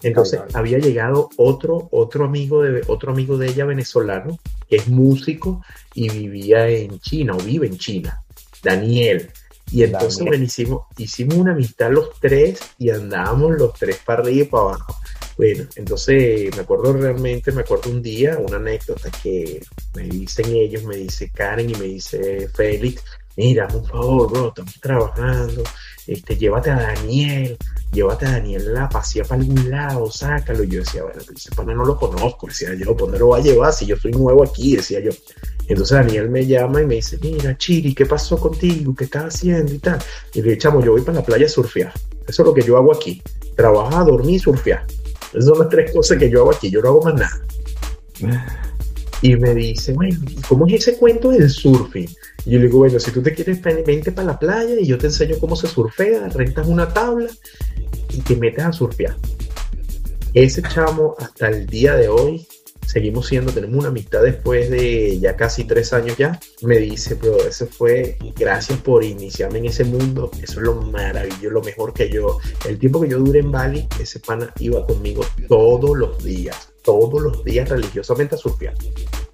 Entonces había llegado otro, otro, amigo de, otro amigo de ella venezolano, que es músico y vivía en China o vive en China, Daniel. Y entonces hicimos, hicimos una amistad los tres y andábamos los tres para arriba y para abajo. Bueno, entonces me acuerdo realmente, me acuerdo un día, una anécdota que me dicen ellos, me dice Karen y me dice Félix, mira, por favor, bro, estamos trabajando, este, llévate a Daniel, llévate a Daniel la pasea para algún lado, sácalo. Y yo decía, bueno, ese pana no lo conozco, decía yo, ¿por dónde lo va a llevar si yo soy nuevo aquí? Decía yo. Entonces Daniel me llama y me dice, mira, Chiri, ¿qué pasó contigo? ¿Qué estás haciendo y tal? Y le digo, yo voy para la playa a surfear. Eso es lo que yo hago aquí. Trabajar, dormir y surfear. Esas son las tres cosas que yo hago aquí. Yo no hago más nada. Y me dice, bueno, ¿cómo es ese cuento del surfing? Y yo le digo, bueno, si tú te quieres, vente para la playa y yo te enseño cómo se surfea, rentas una tabla y te metes a surfear. Ese chamo hasta el día de hoy, seguimos siendo, tenemos una amistad después de ya casi tres años ya, me dice, pero eso fue, gracias por iniciarme en ese mundo, eso es lo maravilloso, lo mejor que yo, el tiempo que yo duré en Bali, ese pana iba conmigo todos los días, todos los días religiosamente a surfear.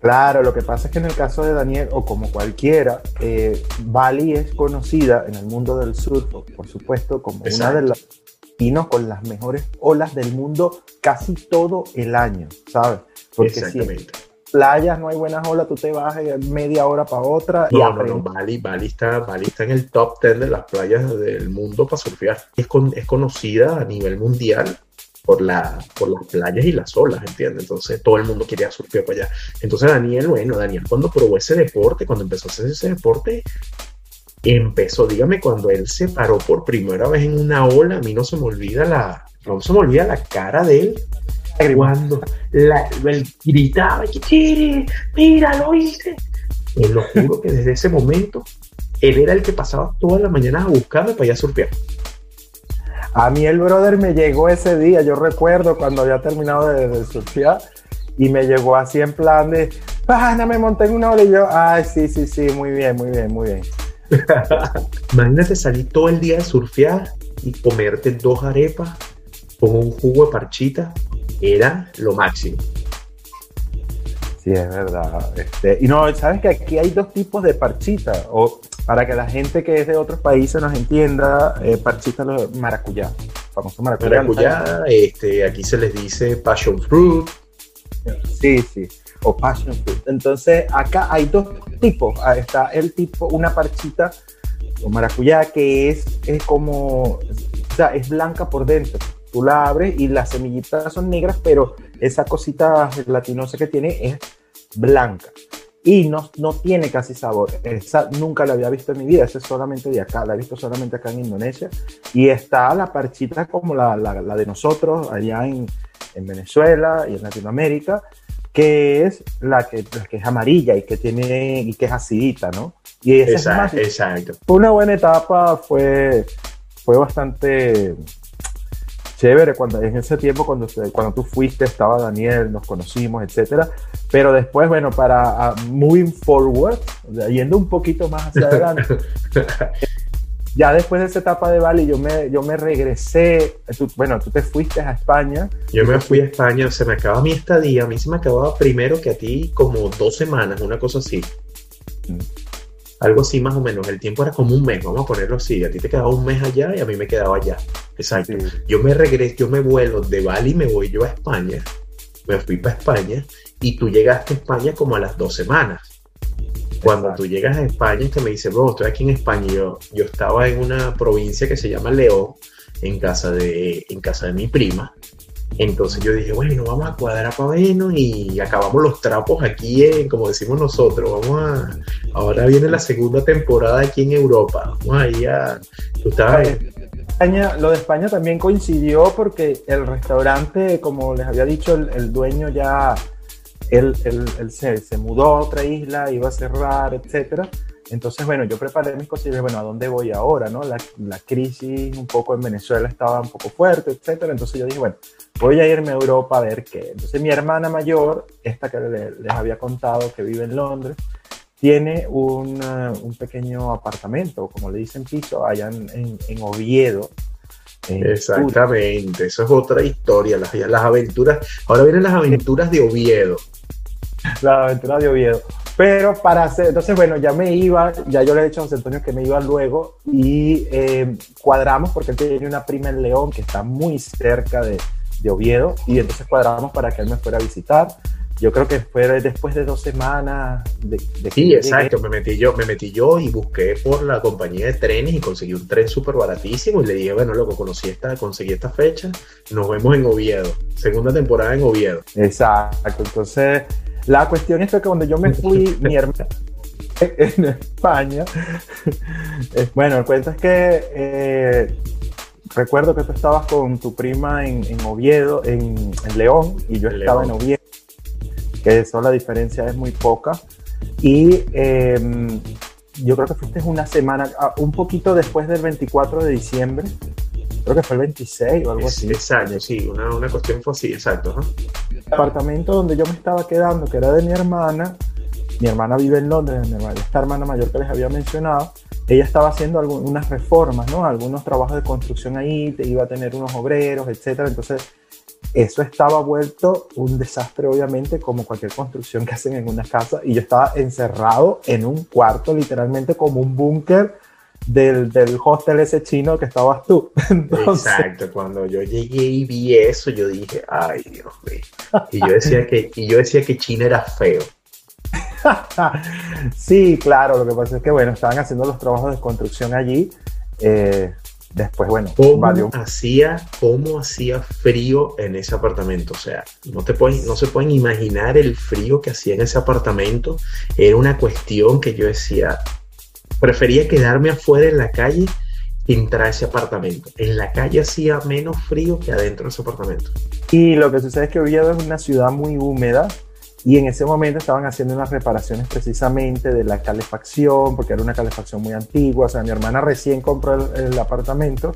Claro, lo que pasa es que en el caso de Daniel, o como cualquiera, eh, Bali es conocida en el mundo del surf, por supuesto, como una de las destinos con las mejores olas del mundo casi todo el año, ¿sabes? Porque Exactamente. Si playas no hay buenas olas, tú te vas media hora para otra. No, y no, no, Bali, Bali, está, Bali está en el top 10 de las playas del mundo para surfear. Es, es conocida a nivel mundial por, la, por las playas y las olas, ¿entiendes? Entonces todo el mundo quería surfear para allá. Entonces Daniel, bueno, Daniel cuando probó ese deporte, cuando empezó a hacer ese deporte, empezó, dígame, cuando él se paró por primera vez en una ola, a mí no se me olvida la, no se me olvida la cara de él cuando la, él gritaba, mira, lo hice. Y lo juro que desde ese momento él era el que pasaba todas las mañanas a buscarme para ir a surfear. A mí el brother me llegó ese día, yo recuerdo cuando había terminado de, surfear y me llegó así en plan de, pana, me monté en una ola y yo, ay, sí, sí, sí, muy bien, muy bien, muy bien. [LAUGHS] Imagínate salir todo el día de surfear y comerte dos arepas con un jugo de parchita, era lo máximo. Sí, es verdad. Este, y no, sabes que aquí hay dos tipos de parchita, o para que la gente que es de otros países nos entienda, eh, parchita maracuyá, famoso maracuyá. Maracuyá, este, aquí se les dice passion fruit. Sí, sí, o passion fruit. Entonces, acá hay dos tipos. Ah, está el tipo, una parchita o maracuyá que es, es como, o sea, es blanca por dentro. Tú la abres y las semillitas son negras, pero esa cosita gelatinosa que tiene es blanca y no, no tiene casi sabor. Esa nunca la había visto en mi vida, esa es solamente de acá, la he visto solamente acá en Indonesia. Y está la parchita como la, la, de nosotros allá en, en, Venezuela y en Latinoamérica, que es la que, que es amarilla y que tiene y que es acidita, ¿no? Y esa exacto, exacto. Fue una buena etapa, fue, fue bastante chévere cuando en ese tiempo cuando, cuando tú fuiste estaba Daniel, nos conocimos, etcétera. Pero después, bueno, para moving forward, yendo un poquito más hacia [LAUGHS] adelante, ya después de esa etapa de Bali, yo me, yo me regresé, bueno, tú te fuiste a España. Yo me fui a España, se me acaba mi estadía, a mí se me acababa primero que a ti como dos semanas, una cosa así. Algo así más o menos. El tiempo era como un mes, vamos a ponerlo así. A ti te quedaba un mes allá y a mí me quedaba allá. Exacto. Yo me regreso, yo me vuelo de Bali me voy yo a España. Me fui para España y tú llegaste a España como a las dos semanas. Cuando tú llegas a España, que me dice, bro, estoy aquí en España. Yo, yo estaba en una provincia que se llama León, en casa de, en casa de mi prima. Entonces yo dije, bueno, vamos a cuadrar para vernos y acabamos los trapos aquí, en, como decimos nosotros. Vamos a. Ahora viene la segunda temporada aquí en Europa. Vamos ahí a. Tú estabas. España, lo de España también coincidió porque el restaurante, como les había dicho, el, dueño ya. Él, se, se, mudó a otra isla, iba a cerrar, etcétera. Entonces, bueno, yo preparé mis cosas y dije, bueno, ¿a dónde voy ahora? ¿no? La, crisis un poco en Venezuela estaba un poco fuerte, etcétera. Entonces yo dije, bueno, voy a irme a Europa a ver qué. Entonces mi hermana mayor, esta que les había contado que vive en Londres, tiene un, pequeño apartamento, como le dicen piso, allá en, Oviedo. Exactamente, eso es otra historia, las, las aventuras, ahora vienen las aventuras de Oviedo. Las aventuras de Oviedo. Pero para hacer, entonces bueno, ya me iba, ya yo le he dicho a José Antonio que me iba luego y eh, cuadramos porque él tiene una prima en León que está muy cerca de, de Oviedo y entonces cuadramos para que él me fuera a visitar. Yo creo que fue después de dos semanas de, Sí, exacto, me metí yo, me metí yo y busqué por la compañía de trenes y conseguí un tren súper baratísimo y le dije, bueno, loco, conocí esta, conseguí esta fecha, nos vemos en Oviedo, segunda temporada en Oviedo. Exacto, entonces la cuestión es que cuando yo me fui, [LAUGHS] mi hermana en España, [LAUGHS] bueno, el cuento es que eh, recuerdo que tú estabas con tu prima en, Oviedo, en, León, y yo estaba en Oviedo, que eso la diferencia es muy poca. Y em, yo creo que fuiste una semana, ah, un poquito después del 24 de diciembre, creo que fue el 26 o algo así. Exacto, sí, una, una cuestión fue así, exacto. El apartamento donde yo me estaba quedando, que era de mi hermana, mi hermana vive en Londres, esta hermana mayor que les había mencionado, ella estaba haciendo algunas reformas, ¿no? Algunos trabajos de construcción ahí, iba a tener unos obreros, etcétera. Entonces, eso estaba vuelto un desastre, obviamente, como cualquier construcción que hacen en una casa. Y yo estaba encerrado en un cuarto, literalmente como un búnker del, del, hostel ese chino que estabas tú. [LAUGHS] Exacto, cuando yo llegué y vi eso, yo dije, ay Dios mío. Y yo decía que, y yo decía que China era feo. [LAUGHS] sí, claro, lo que pasa es que, bueno, estaban haciendo los trabajos de construcción allí. Eh, después, bueno, ¿Cómo, hacía, ¿Cómo hacía frío en ese apartamento? O sea, no, te pueden, no se pueden imaginar el frío que hacía en ese apartamento. Era una cuestión que yo decía, prefería quedarme afuera en la calle que entrar a ese apartamento. En la calle hacía menos frío que adentro de ese apartamento. Y lo que sucede es que Oviedo es una ciudad muy húmeda y en ese momento estaban haciendo unas reparaciones precisamente de la calefacción, porque era una calefacción muy antigua. O sea, mi hermana recién compró el, apartamento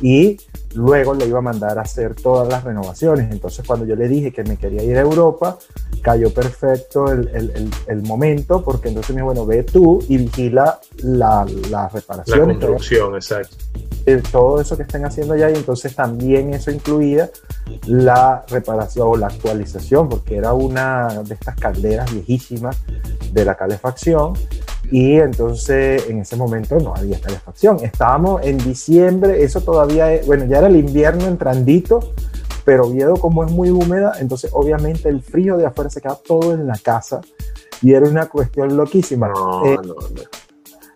y luego le iba a mandar a hacer todas las renovaciones. Entonces, cuando yo le dije que me quería ir a Europa, cayó perfecto el, el, el momento, porque entonces me dijo, bueno, ve tú y vigila la, la reparación. La construcción, exacto todo eso que estén haciendo allá y entonces también eso incluía la reparación o la actualización porque era una de estas calderas viejísimas de la calefacción y entonces en ese momento no había calefacción. Estábamos en diciembre, eso todavía, bueno, ya era el invierno entrandito, pero Oviedo como es muy húmeda, entonces obviamente el frío de afuera se queda todo en la casa y era una cuestión loquísima. No, eh, no, no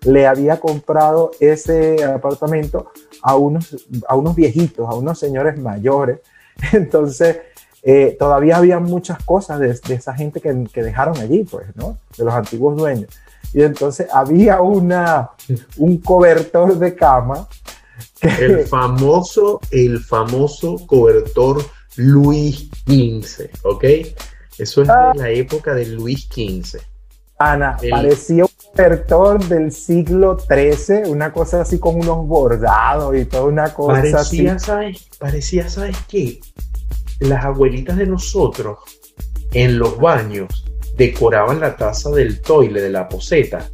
le había comprado ese apartamento a unos, a unos viejitos, a unos señores mayores. [LAUGHS] Entonces, eh, todavía había muchas cosas de, esa gente que, dejaron allí, pues, ¿no? De los antiguos dueños. Y entonces había una, un cobertor de cama. El famoso, el famoso cobertor Luis XV, ¿ok? Eso es de ah. la época de Luis XV. Ana, parecía un cobertor del siglo XIII, una cosa así con unos bordados y toda una cosa parecía, ¿sabes? Parecía, ¿sabes qué? Las abuelitas de nosotros en los baños decoraban la taza del toile, de la poseta,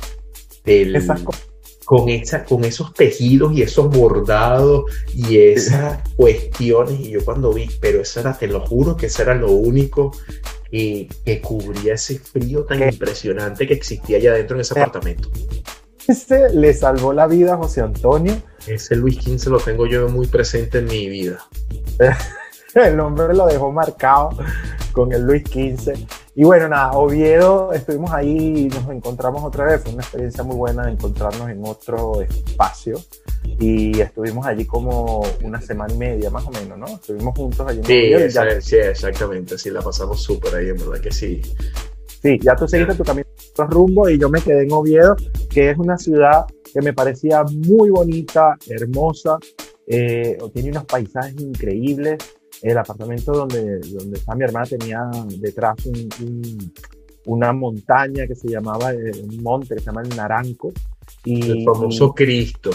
con, esa, con esos tejidos y esos bordados y esas cuestiones. Y yo cuando vi, pero eso era, te lo juro que eso era lo único que cubría ese frío tan impresionante que existía allá dentro en ese apartamento. XV le salvó la vida a José Antonio. Ese Luis XV lo tengo yo muy presente en mi vida. [LAUGHS] [LAUGHS] el hombre lo dejó marcado con el Luis XV. Y bueno, nada, Oviedo, estuvimos ahí y nos encontramos otra vez. Fue una experiencia muy buena de encontrarnos en otro espacio. Y estuvimos allí como una semana y media, más o menos, ¿no? Estuvimos juntos allí en sí, Oviedo. sí, exactamente. Sí, la pasamos súper ahí, en verdad que sí. Sí, ya tú seguiste tu camino rumbo y yo me quedé en Oviedo, que es una ciudad que me parecía muy bonita, hermosa, eh, tiene unos paisajes increíbles, el apartamento donde, donde está mi hermana tenía detrás una montaña que se llamaba, eh, un monte que se llama el Naranco. Y, el famoso Cristo.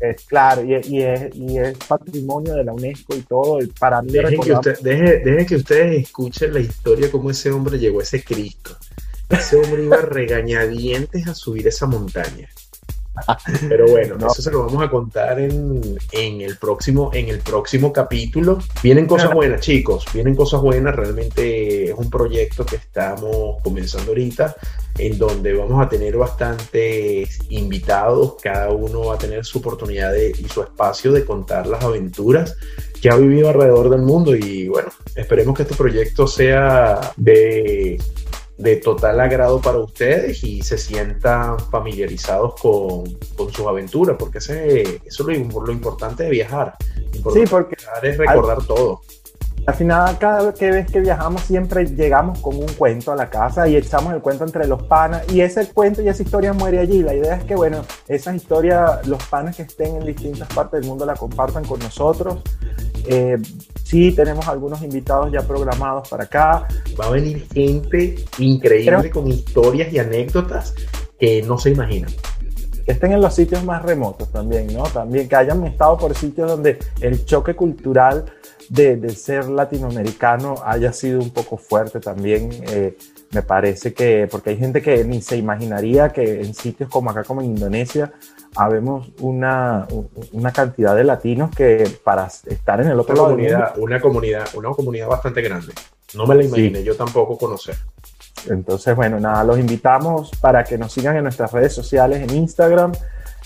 Es claro, y, es, y, es, patrimonio de la UNESCO y todo. para mí dejen que, usted, deje, que ustedes escuchen la historia, cómo ese hombre llegó a ese Cristo. Ese hombre iba [LAUGHS] regañadientes a subir esa montaña. Pero bueno, eso se lo vamos a contar en, el próximo, en el próximo capítulo. Vienen cosas buenas, chicos, vienen cosas buenas. Realmente es un proyecto que estamos comenzando ahorita, en donde vamos a tener bastantes invitados. Cada uno va a tener su oportunidad y su espacio de contar las aventuras que ha vivido alrededor del mundo. Y bueno, esperemos que este proyecto sea de de total agrado para ustedes y se sientan familiarizados con, con sus aventuras, porque ese, eso es lo, lo importante de viajar. sí, porque es recordar todo. Al final, cada vez que viajamos, siempre llegamos con un cuento a la casa y echamos el cuento entre los panas. Y ese cuento y esa historia muere allí. La idea es que, bueno, esa historia, los panas que estén en distintas partes del mundo la compartan con nosotros. Eh, sí, tenemos algunos invitados ya programados para acá. Va a venir gente increíble con historias y anécdotas que no se imaginan que estén en los sitios más remotos también, ¿no? También que hayan estado por sitios donde el choque cultural de, ser latinoamericano haya sido un poco fuerte también. Eh, me parece que, porque hay gente que ni se imaginaría que en sitios como acá, como en Indonesia, habemos una, una cantidad de latinos que para estar en el otro lado. una comunidad, una comunidad bastante grande. No me la imaginé, yo tampoco conocer. Entonces, bueno, nada, los invitamos para que nos sigan en nuestras redes sociales, en Instagram,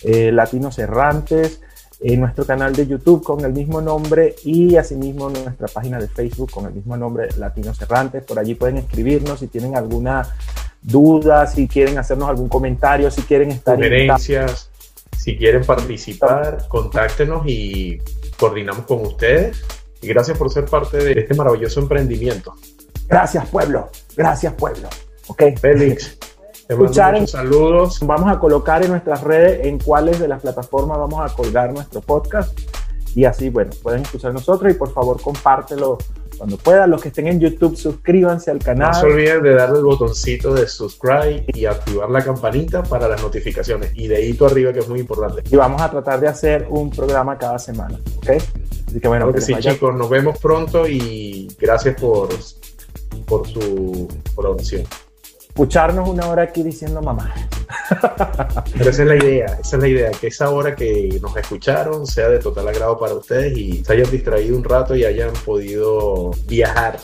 eh, Latinos Errantes, en nuestro canal de YouTube con el mismo nombre y asimismo nuestra página de Facebook con el mismo nombre, Latinos Errantes. Por allí pueden escribirnos si tienen alguna duda, si quieren hacernos algún comentario, si quieren estar... Sugerencias, si quieren participar, contáctenos y coordinamos con ustedes. Y gracias por ser parte de este maravilloso emprendimiento. Gracias, pueblo. Gracias, pueblo. Ok. Félix escuchar. saludos. Vamos a colocar en nuestras redes en cuáles de las plataformas vamos a colgar nuestro podcast. Y así, bueno, pueden escuchar nosotros y por favor compártelo cuando puedan. Los que estén en YouTube, suscríbanse al canal. No se olviden de darle el botoncito de subscribe y activar la campanita para las notificaciones. Y de hito arriba, que es muy importante. Y vamos a tratar de hacer un programa cada semana, ¿ok? Así que bueno, sí, chicos, nos vemos pronto y gracias por, por su producción escucharnos una hora aquí diciendo mamá. Pero esa es la idea, esa es la idea, que esa hora que nos escucharon sea de total agrado para ustedes y se hayan distraído un rato y hayan podido viajar